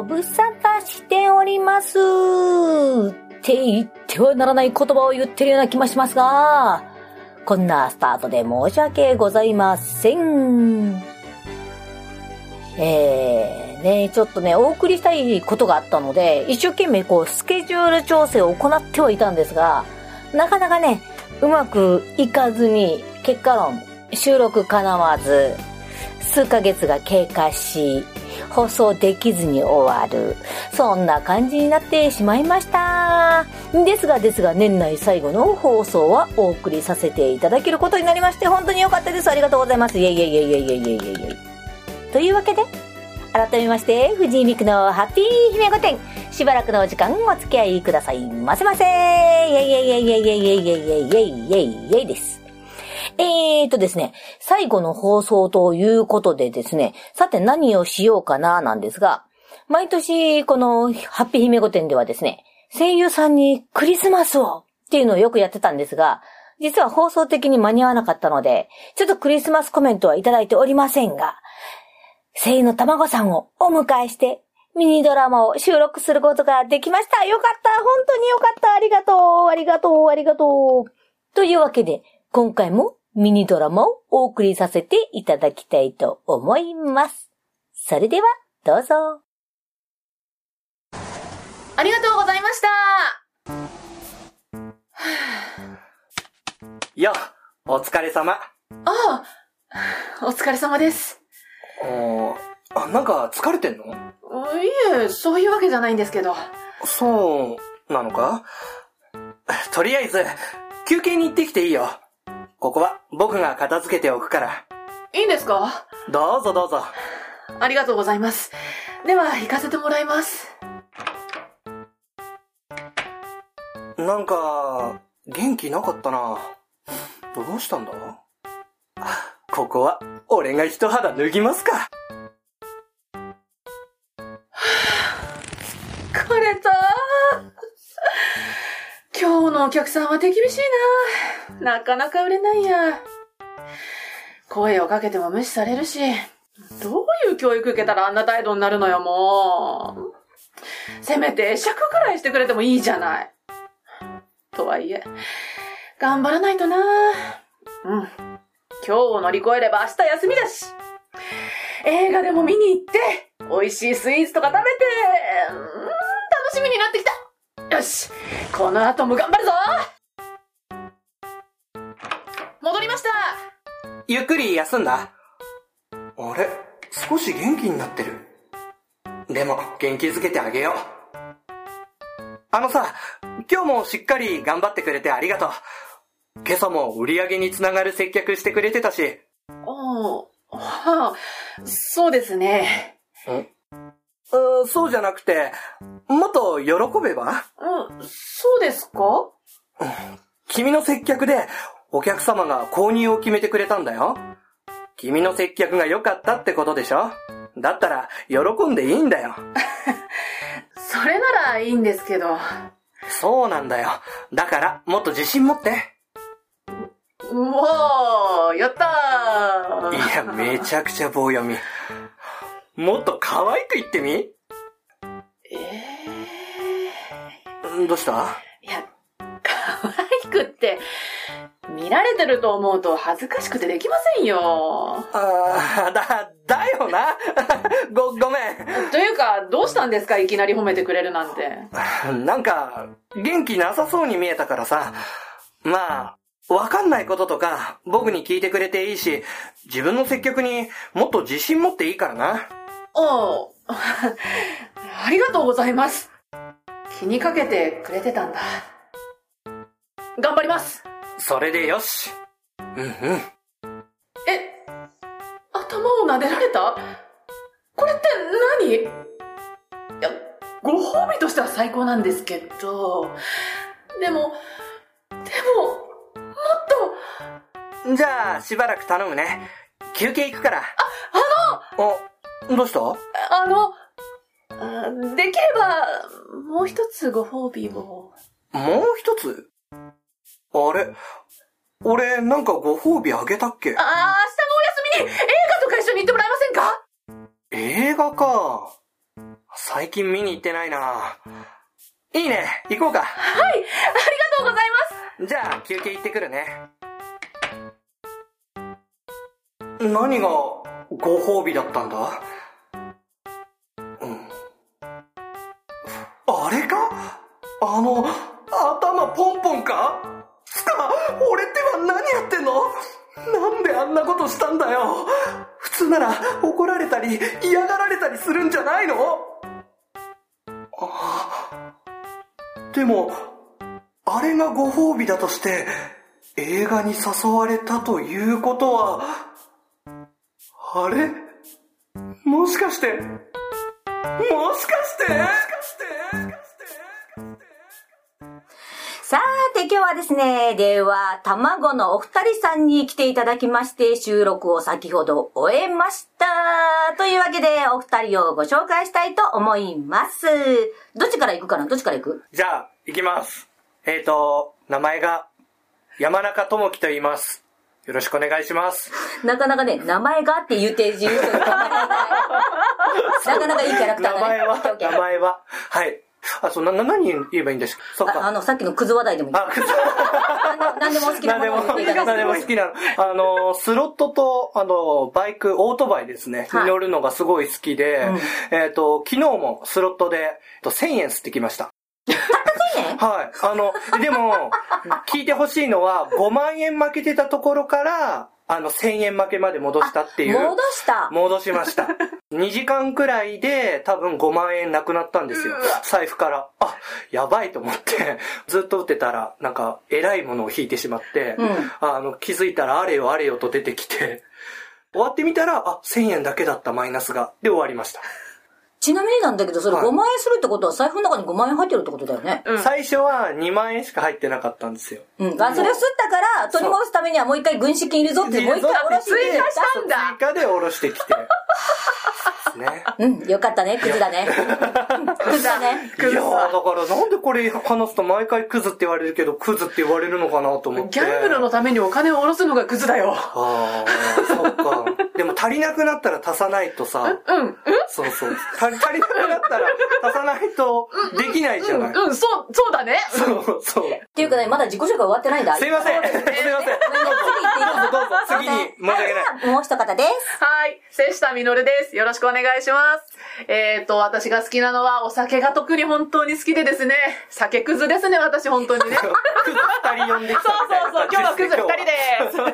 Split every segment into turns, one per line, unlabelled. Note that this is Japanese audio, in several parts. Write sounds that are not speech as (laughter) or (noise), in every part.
ご無沙汰しております。って言ってはならない言葉を言ってるような気もしますが、こんなスタートで申し訳ございません。えー、ね、ちょっとね、お送りしたいことがあったので、一生懸命こう、スケジュール調整を行ってはいたんですが、なかなかね、うまくいかずに、結果論、収録叶わず、数ヶ月が経過し、放送できずに終わる。そんな感じになってしまいました。ですがですが、年内最後の放送はお送りさせていただけることになりまして、本当に良かったです。ありがとうございます。イェイイェイイェイイェイイェイイェイイェイイェイ。というわけで、改めまして、藤井美久のハッピー姫御殿。しばらくのお時間お付き合いくださいませませ。イェイイェイイェイイェイイェイイェイイェイイェイイェイイェイイェイです。えーとですね、最後の放送ということでですね、さて何をしようかななんですが、毎年このハッピー姫御殿ではですね、声優さんにクリスマスをっていうのをよくやってたんですが、実は放送的に間に合わなかったので、ちょっとクリスマスコメントはいただいておりませんが、声優の卵さんをお迎えして、ミニドラマを収録することができました。よかった。本当によかった。ありがとう。ありがとう。ありがとう。というわけで、今回もミニドラマをお送りさせていただきたいと思います。それでは、どうぞ。
ありがとうございました (sighs)
よ、お疲れ様。
ああ、お疲れ様です。
おあ、なんか疲れてんの？
いえ、そういうわけじゃないんですけど。
そう、なのか？(sighs) とりあえず、休憩に行ってきていいよ。ここは僕が片付けておくから。
いいんですか？
どうぞどうぞ。
ありがとうございます。では、行かせてもらいます。
なんか、元気なかったな。どうしたんだ？(laughs) ここは、俺が一肌脱ぎますか。
のお客さんは手厳しいな。なかなか売れないや。声をかけても無視されるし、どういう教育受けたらあんな態度になるのよ、もう。せめて尺くらいしてくれてもいいじゃない。とはいえ、頑張らないとな。うん。今日を乗り越えれば明日休みだし。映画でも見に行って、美味しいスイーツとか食べて、うん、楽しみになってきた。よし、この後も頑張るぞ戻りました
ゆっくり休んだ？あれ？少し元気になってる。でも、元気づけてあげよう。あのさ、今日もしっかり頑張ってくれてありがとう。今朝も売り上げにつながる接客してくれてたし。
おー、はあ、そうですね。
うーそうじゃなくて、もっと喜べば？
うん、そうですか？
君の接客でお客様が購入を決めてくれたんだよ。君の接客が良かったってことでしょ？だったら喜んでいいんだよ。(laughs)
それならいいんですけど。
そうなんだよ。だからもっと自信持って。
うおー、やったー
いや、めちゃくちゃ棒読み。もっと可愛く言ってみ？どうした？
ー、いや、可愛くって、見られてると思うと恥ずかしくてできませんよ。
あー、だ、だよな。(laughs) ご、ごめ
というか、どうしたんですか？いきなり褒めてくれるなんて。
ん。なんか、元気なさそうに見えたからさ。まあ、わかんないこととか、僕に聞いてくれていいし、自分の接客にもっと自信持っていいからな。
おう (laughs) ありがとうございます。気にかけてくれてたんだ。頑張ります。
それでよし。うんうん。
え、頭を撫でられた？これって何？いや、ご褒美としては最高なんですけど、でも、でも、もっと、
じゃあ、しばらく頼むね。休憩行くから。
あの
あ、どうした？
あの、あできれば、もう一つご褒美を。
もう一つ？あれ？俺、なんかご褒美あげたっけ？
あー、明日のお休みに映画とか一緒に行ってもらえませんか？
映画か。最近見に行ってないな。いいね、行こうか。
はい、ありがとうございます。
じゃあ、休憩行ってくるね。何がご褒美だったんだ？あの、頭ポンポンか？つか、俺ってば何やってんの？なんであんなことしたんだよ？普通なら怒られたり嫌がられたりするんじゃないの？あでも、あれがご褒美だとして、映画に誘われたということは、あれ？もしかして、もしかして？もしかして？
はですね、では、卵のお二人さんに来ていただきまして、収録を先ほど終えました。というわけで、お二人をご紹介したいと思います。どっちから行くかな？どっちから行く？
じゃあ、行きます。えーと、名前が、山中智樹と言います。よろしくお願いします。
なかなかね、名前がって言って言うというか (laughs) なかなかいいキャラクターだね。
名前は名前は、はい。あ、そう、な、な、何言えばいいんですか？そうか。
ああの、さっきのクズ話題でもいい。
あ、く
何でもお好きな
も、
ものを言っていただ
何でも。好きなの。あの、スロットと、あの、バイク、オートバイですね。
はい
に乗るのがすごい好きで、
うん
えっ、と、昨日もスロットで、えっと1000円吸ってきました。
1000円？
はい。あの、でも、聞いてほしいのは、5万円負けてたところから、あの、1000円負けまで戻したっていう。
戻した。
戻しました。2時間くらいで多分5万円なくなったんですよ。財布から。あ、やばいと思って、(laughs) ずっと打ってたら、なんか、偉いものを引いてしまって、
うん
あの、気づいたらあれよあれよと出てきて、(laughs) 終わってみたら、あ、1000円だけだったマイナスが。で終わりました。
ちなみになんだけど、それ
はい
5万円するってことは財布の中に5万円入ってるってことだよね。
うん。
最初は2万円しか入ってなかったんですよ。
うん。あ、それを吸ったから、取り戻すためにはもう一回軍資金いるぞって、もう一回下ろして
追加したんだ
追加で下ろしてきて。
うん、よかったね、クズだね。(laughs) クズだね。
いやーだからなんでこれ話すと毎回クズって言われるけど、クズって言われるのかなと思って。
ギャンブルのためにお金を下ろすのがクズだよ。
ああ、そっか。でも足りなくなったら足さないとさ、
うん、うん、
そうそう。足り足りなくなったら (laughs) 足さないとできないじゃない？
うん、そう、そうだね。
そうそう。
っていうかね、まだ自己紹介終わってないんだ。
すいません。すいません。どうぞどうぞ。次に申し訳ない。
もう一方です。
はい。瀬下みのるです。よろしくお願いします。えっ、と、私が好きなのはお酒が特に本当に好きでですね。酒くずですね、私本当にね。
二人呼んできた
そう
みたいな
そう、今日はクズ二人です。
ギャ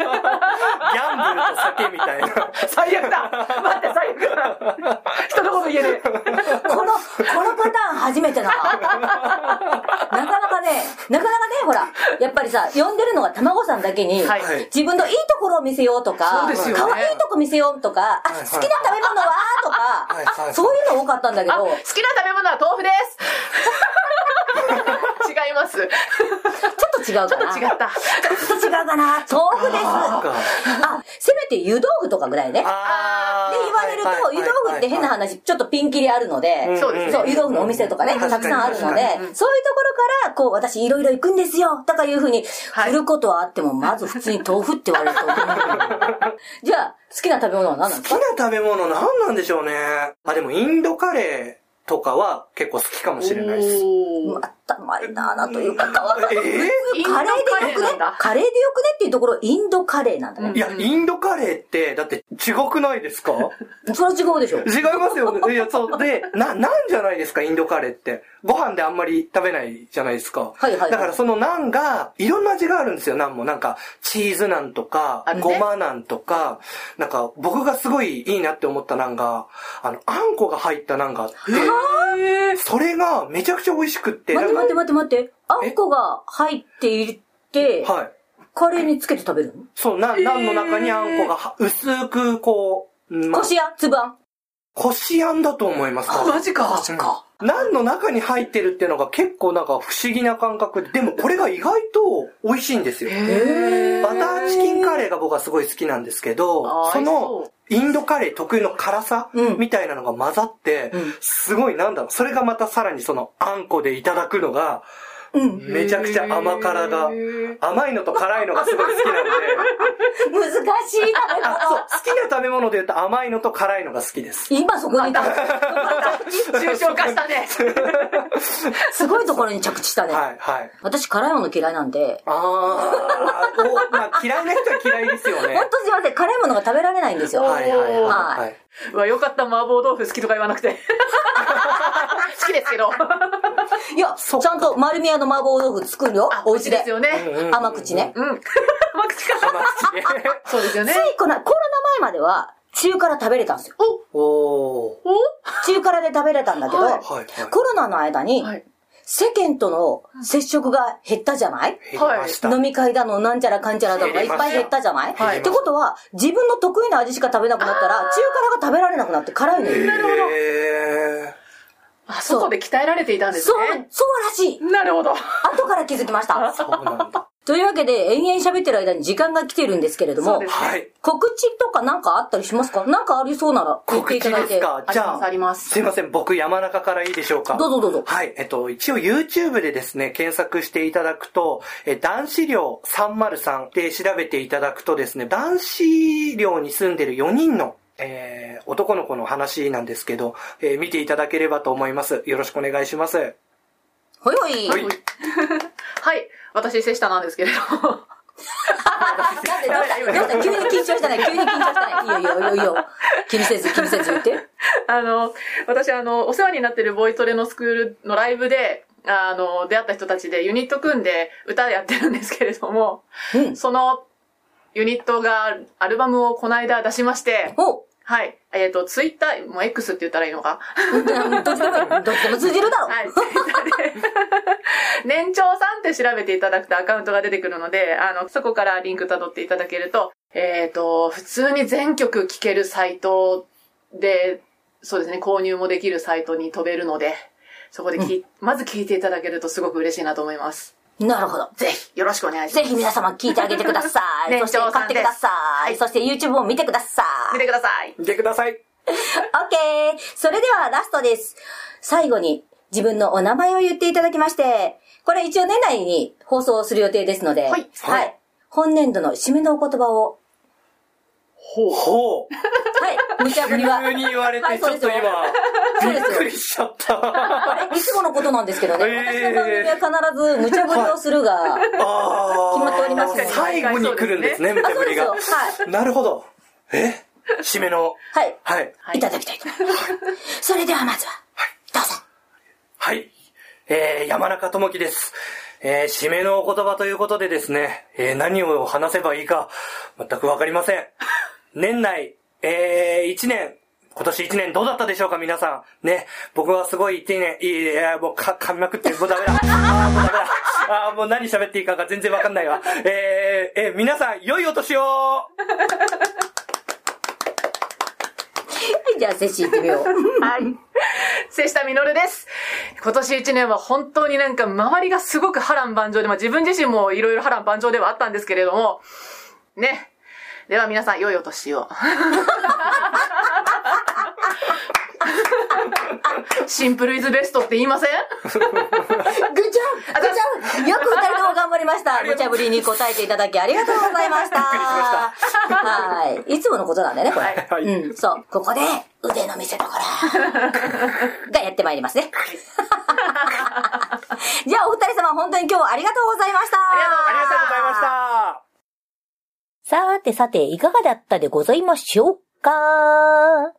ンブルと酒みたいな。
最悪だ待って、最悪だ人のこと言えねえ。
この、このパターン初めてだな。なかなかね、なかなかね、ほら、やっぱりさ、呼んでるのが卵さんだけに、
はい
はい
自分のいいところを見せようとか、
そうですよね
可愛いとこ見せようとか、あ、
はい
好きな食べ物は？とか、
はいはい
そういうの多かったんだけ
あ、
ど
好、きな食べ物は豆腐です。(laughs) 違います。
ちょっと違うかな。
ちょっと違った。
ちょっと違うかな。豆腐です。あ、せめて湯豆腐とかぐらいね。で言われると、湯豆腐って変な話、ちょっとピンキリあるので、
そうですね
そう、湯豆腐のお店とかね、
うん
たくさんあるので、そういうところから、こう、私いろいろ行くんですよ、とかいうふうに、
はい
振ることはあっても、まず普通に豆腐って言われると思う。じゃあ、好きな食べ物は何なんです
好き
か
な食べ物何なんでしょうね。あ、でもインドカレーとかは結構好きかもしれないです。
たマリナーなというか、カレーでよくね？
カレーなんだ
カレーでよくねっていうところ、インドカレーなんだね。
いや、インドカレーって、だって違くないですか？
それは違うでしょ。
違いますよ。いや、そう。で、な、なんじゃないですか、インドカレーって。ご飯であんまり食べないじゃないですか。
はいはいはい
だからそのナンが、いろんな味があるんですよ、ナンも。なんか、チーズナンとかごまナンとか、なんか、僕がすごいいいなって思ったナンが、あの、あんこが入ったナンがあって、それがめちゃくちゃ美味しくって。
待って待って待って待って。あんこが入っていて、
はい。
カレーにつけて食べるの？
そう、ナン、ナンの中にあんこがは薄く、こう、まあ
こしあんつぶあん
こしあんだと思います。
あ、マジか。
ナンの中に入ってるっていうのが結構なんか不思議な感覚。で、でもこれが意外と美味しいんですよ。
へ
バターチキンカレーが僕はすごい好きなんですけどその
そ
インドカレー特有の辛さ
うん。
みたいなのが混ざって
うん、
すごいなんだろう、それがまたさらにそのあんこでいただくのが、
うん。
めちゃくちゃ甘辛が、甘いのと辛いのがすごい好きなんで、
難しい食べ
あ、そ。好きな食べ物で言うと甘いのと辛いのが好きです。
今そこに、
抽象化したね。(laughs)
すごいところに着地したね。
はい、はい。
私辛いもの嫌いなんで、
あー、お、まあ嫌いな人は嫌いですよね
ほ。(laughs) んとすいません、辛いものが食べられないんですよ。
はい、はい、はい。
は
はい
うわ、よかった、麻婆豆腐好きとか言わなくて。(laughs) 好きですけど。
いや、ちゃんと丸宮の麻婆豆腐作るよ
あ、、
お家で。
ですよね。
うん
甘口ね。
うん。(laughs) 甘口か。
甘口で。(laughs)
そうですよね
つ。いこの、コロナ前までは、中辛食べれたんですよ。
お、
お
中辛で食べれたんだけど、
はい
はい、はい。
コロナの間に、
はい。
世間との接触が減ったじゃない？
減りました。
飲み会だの、なんちゃらかんちゃらだのがいっぱい減ったじゃない、
はい
ってことは、自分の得意な味しか食べなくなったら、中辛が食べられなくなって辛いのよ。
へ
あ、外で鍛えられていたんです
そう
ね。、
そうらしい。
なるほど。
後から気づきました。
ー。そうなんだ。
というわけで、延々喋ってる間に時間が来てるんですけれども
そうで、す
はい。
告知とかなんかあったりしますか？なんかありそうなら言って
告知
いただいて。
ですかじゃあ、
あります
すいません、僕山中からいいでしょうか？
どうぞどうぞ。
はい。えっと、一応 YouTube でですね、検索していただくと、え、男子寮303で調べていただくとですね、男子寮に住んでる4人の、えー、男の子の話なんですけど、えー見ていただければと思います。よろしくお願いします。
ほいほい。
はい (laughs)
はい。私、瀬下なんですけれど (laughs) も。
なんでどうしたどうした急に緊張したね。急に緊張したね。いいよいいよいいよいいよ。気にせず気にせず言って。(laughs)
あの、私、あの、お世話になってるボイトレのスクールのライブで、あの、出会った人たちでユニット組んで歌やってるんですけれども、
うん。
そのユニットがアルバムをこの間出しまして、
お
はい。えっ、と、ツイッター、もう X って言ったらいいのか？
うんどっちでも通じるだろ。
はい、ツイッターで、(laughs) 年長さんって調べていただくとアカウントが出てくるので、あの、そこからリンク辿っていただけると、えっ、と、普通に全曲聴けるサイトで、そうですね、購入もできるサイトに飛べるので、そこでき、まず聞いていただけるとすごく嬉しいなと思います。
なるほど。
ぜひ、よろしくお願いします。
ぜひ皆様聞いてあげてください。(laughs)
年
そして買ってください。
はい
そして YouTube も見てください。
見てください。
見てください。
オッケー。それではラストです。最後に自分のお名前を言っていただきまして、これ一応年内に放送する予定ですので、
はい
はい。本年度の締めのお言葉を、
ほう。ほう。
はい。無茶ぶりは。
急に言われて、ち
はいそうですよ
ょっと今、
そうですよ
びっくりしちゃった。
あれいつものことなんですけどね。
えー
私の番組は必ず無茶ぶりをするが、
あー
決まっておりますね
最後に来るんですね、無茶ぶりが
あそうですよは。
なるほど。え？締めの。
はい。
はい。
はい
いただきたいと思います。それではまずは、どうぞ。
はい。えー、山中智樹です。えー、締めのお言葉ということでですね、えー、何を話せばいいか、全くわかりません。(laughs) 年内、えー、1年、今年1年どうだったでしょうか、皆さん。ね、僕はすごい1年、いい、いや、もうか、噛みまくってる、もうダメだ。(laughs) あー、もうダメだ。あー、もう何喋っていいかが全然わかんないわ。えー、えー、皆さん、良いお年を
はい、じゃあ、セッシー行ってみよう。
はい。瀬下みのるです。今年一年は本当になんか周りがすごく波乱万丈で、まあ自分自身もいろいろ波乱万丈ではあったんですけれども、ね。では皆さん、良いお年を。(laughs) シンプルイズベストって言いません？(laughs)
グッジョブグッジョブよく二人とも頑張りました。無茶ぶりに答えていただきありがとうございました。はい。いつものことなんだよね、これ。
はい
うん、そう。ここで、腕の見せ所 (laughs) がやってまいりますね。(laughs) じゃあ、お二人様、本当に今日は
ありがとうございました。
ありがとうございました。
さてさて、いかがだったでございましょうか？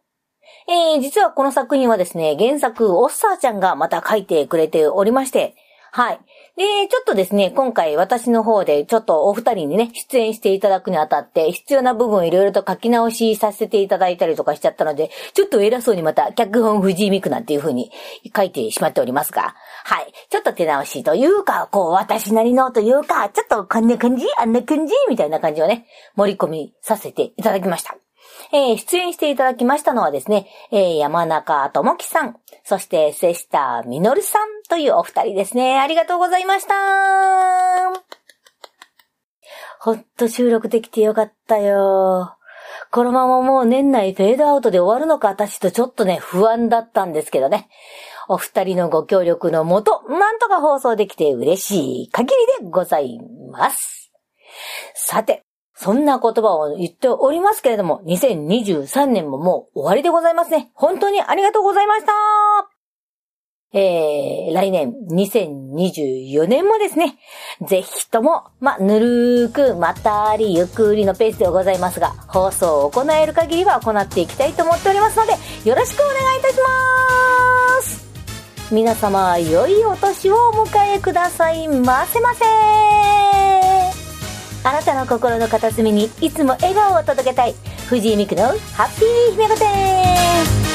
えー、実はこの作品はですね、原作、オッサーちゃんがまた書いてくれておりまして、はい。で、ちょっとですね、今回私の方でちょっとお二人にね、出演していただくにあたって、必要な部分をいろいろと書き直しさせていただいたりとかしちゃったので、ちょっと偉そうにまた、脚本藤井美久なんていう風に書いてしまっておりますが、はい。ちょっと手直しというか、こう、私なりのというか、ちょっとこんな感じあんな感じみたいな感じをね、盛り込みさせていただきました。えー出演していただきましたのはですね、えー山中智樹さん、そして瀬下みのるさんというお二人ですね。ありがとうございました。ほんと収録できてよかったよ。このままもう年内フェードアウトで終わるのか私とちょっとね、不安だったんですけどね。お二人のご協力のもと、なんとか放送できて嬉しい限りでございます。さて、そんな言葉を言っておりますけれども、2023年ももう終わりでございますね。本当にありがとうございました。えー、来年、2024年もですね、ぜひとも、ま、ぬるーく、まったり、ゆっくりのペースでございますが、放送を行える限りは行っていきたいと思っておりますので、よろしくお願いいたします皆様、良いお年をお迎えくださいませませあなたの心の片隅にいつも笑顔を届けたい、藤井美久のハッピー姫御殿